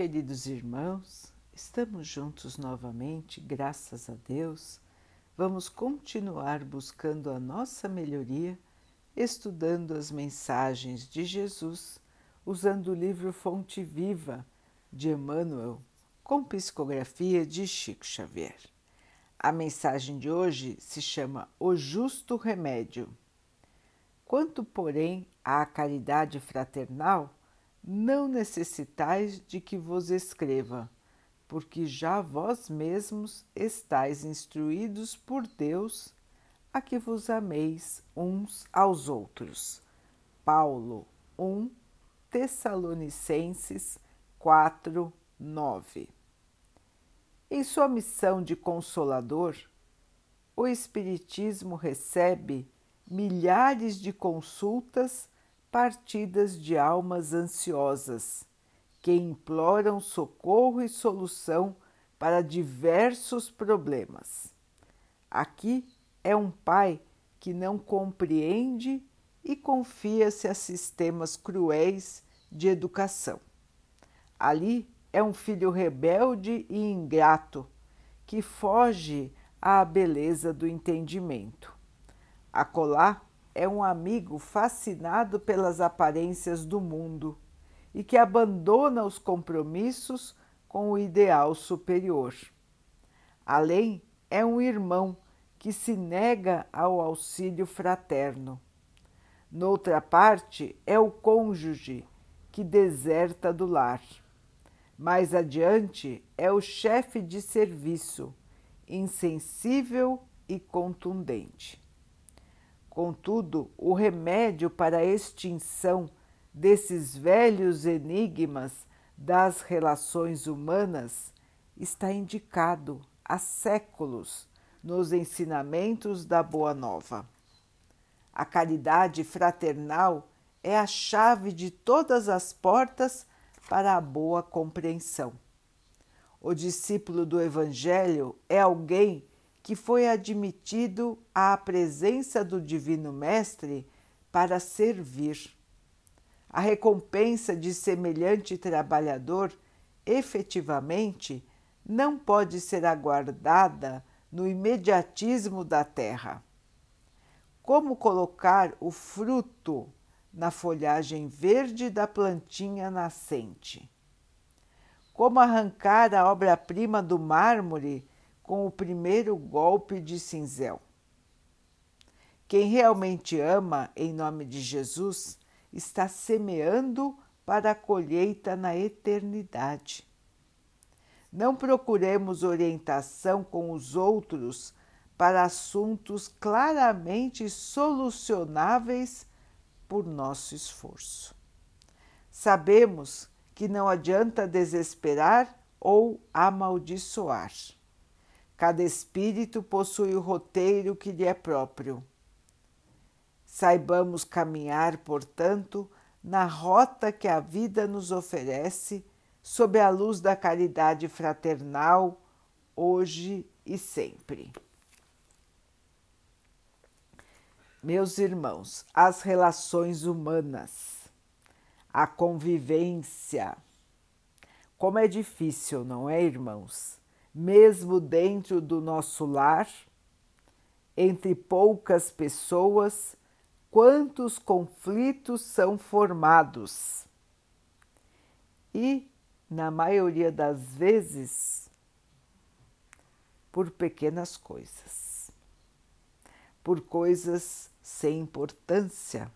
Queridos irmãos, estamos juntos novamente, graças a Deus. Vamos continuar buscando a nossa melhoria, estudando as mensagens de Jesus, usando o livro Fonte Viva de Emmanuel, com psicografia de Chico Xavier. A mensagem de hoje se chama O Justo Remédio. Quanto, porém, à caridade fraternal, não necessitais de que vos escreva, porque já vós mesmos estáis instruídos por Deus a que vos ameis uns aos outros. Paulo 1 Tessalonicenses 4, 9. Em sua missão de consolador, o Espiritismo recebe milhares de consultas partidas de almas ansiosas que imploram socorro e solução para diversos problemas. Aqui é um pai que não compreende e confia-se a sistemas cruéis de educação. Ali é um filho rebelde e ingrato que foge à beleza do entendimento. Acolá é um amigo fascinado pelas aparências do mundo e que abandona os compromissos com o ideal superior. Além, é um irmão que se nega ao auxílio fraterno. Noutra parte, é o cônjuge que deserta do lar. Mais adiante, é o chefe de serviço, insensível e contundente. Contudo, o remédio para a extinção desses velhos enigmas das relações humanas está indicado há séculos nos ensinamentos da Boa Nova. A caridade fraternal é a chave de todas as portas para a boa compreensão. O discípulo do Evangelho é alguém que foi admitido à presença do Divino Mestre para servir. A recompensa de semelhante trabalhador efetivamente não pode ser aguardada no imediatismo da terra. Como colocar o fruto na folhagem verde da plantinha nascente? Como arrancar a obra-prima do mármore com o primeiro golpe de cinzel. Quem realmente ama em nome de Jesus está semeando para a colheita na eternidade. Não procuremos orientação com os outros para assuntos claramente solucionáveis por nosso esforço. Sabemos que não adianta desesperar ou amaldiçoar. Cada espírito possui o roteiro que lhe é próprio. Saibamos caminhar, portanto, na rota que a vida nos oferece, sob a luz da caridade fraternal, hoje e sempre. Meus irmãos, as relações humanas, a convivência. Como é difícil, não é, irmãos? Mesmo dentro do nosso lar, entre poucas pessoas, quantos conflitos são formados. E, na maioria das vezes, por pequenas coisas, por coisas sem importância,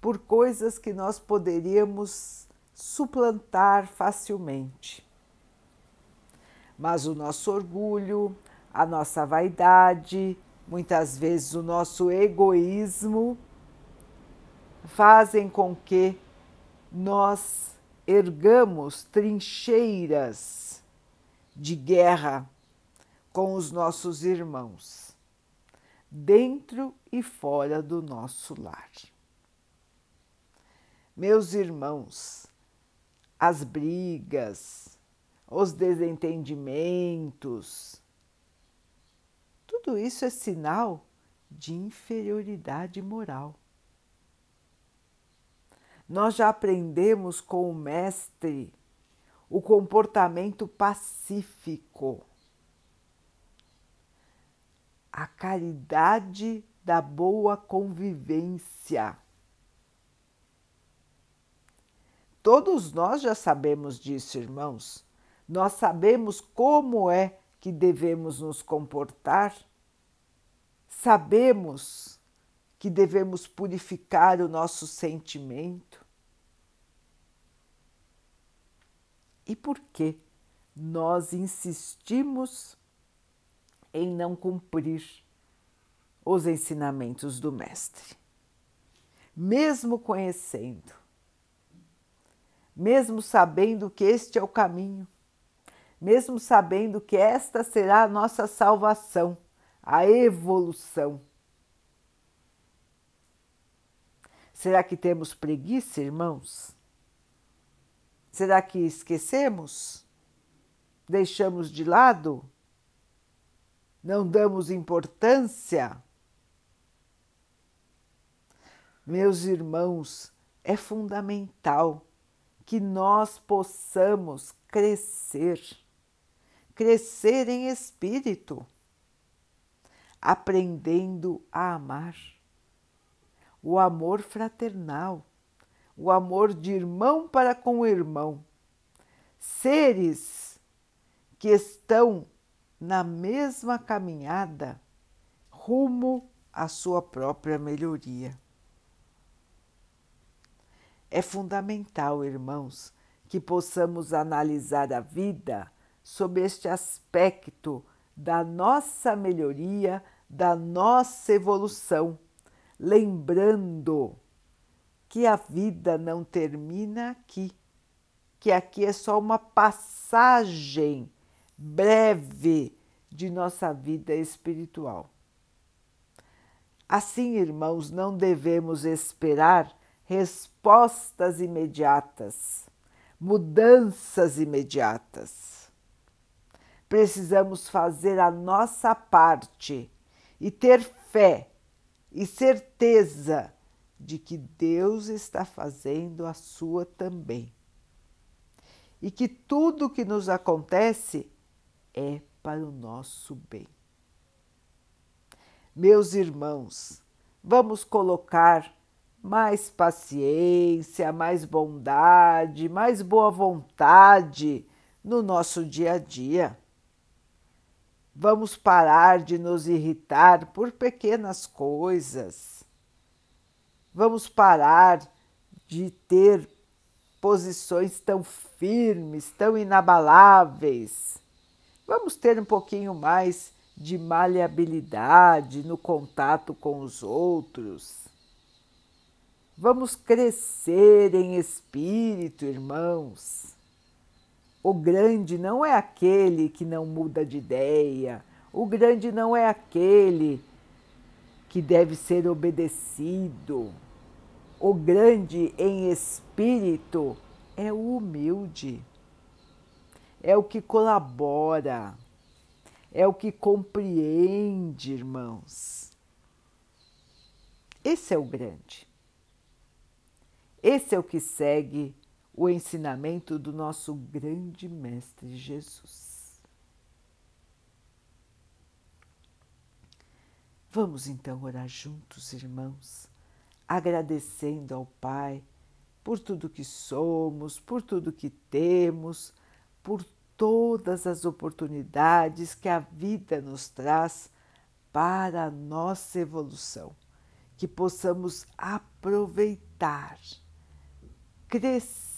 por coisas que nós poderíamos suplantar facilmente mas o nosso orgulho, a nossa vaidade, muitas vezes o nosso egoísmo fazem com que nós ergamos trincheiras de guerra com os nossos irmãos, dentro e fora do nosso lar. Meus irmãos, as brigas, os desentendimentos. Tudo isso é sinal de inferioridade moral. Nós já aprendemos com o Mestre o comportamento pacífico, a caridade da boa convivência. Todos nós já sabemos disso, irmãos. Nós sabemos como é que devemos nos comportar, sabemos que devemos purificar o nosso sentimento. E por que nós insistimos em não cumprir os ensinamentos do Mestre? Mesmo conhecendo, mesmo sabendo que este é o caminho, mesmo sabendo que esta será a nossa salvação, a evolução Será que temos preguiça, irmãos? Será que esquecemos? Deixamos de lado? Não damos importância? Meus irmãos, é fundamental que nós possamos crescer, crescer em espírito, aprendendo a amar o amor fraternal, o amor de irmão para com o irmão. Seres que estão na mesma caminhada rumo à sua própria melhoria. É fundamental, irmãos, que possamos analisar a vida sob este aspecto da nossa melhoria, da nossa evolução lembrando que a vida não termina aqui, que aqui é só uma passagem breve de nossa vida espiritual. Assim, irmãos, não devemos esperar respostas imediatas, mudanças imediatas. Precisamos fazer a nossa parte e ter fé e certeza de que Deus está fazendo a sua também. E que tudo o que nos acontece é para o nosso bem. Meus irmãos, vamos colocar mais paciência, mais bondade, mais boa vontade no nosso dia a dia. Vamos parar de nos irritar por pequenas coisas. Vamos parar de ter posições tão firmes, tão inabaláveis. Vamos ter um pouquinho mais de maleabilidade no contato com os outros. Vamos crescer em espírito, irmãos. O grande não é aquele que não muda de ideia, o grande não é aquele que deve ser obedecido. O grande em espírito é o humilde, é o que colabora, é o que compreende, irmãos. Esse é o grande. Esse é o que segue o ensinamento do nosso grande Mestre Jesus. Vamos então orar juntos, irmãos, agradecendo ao Pai por tudo que somos, por tudo que temos, por todas as oportunidades que a vida nos traz para a nossa evolução, que possamos aproveitar, crescer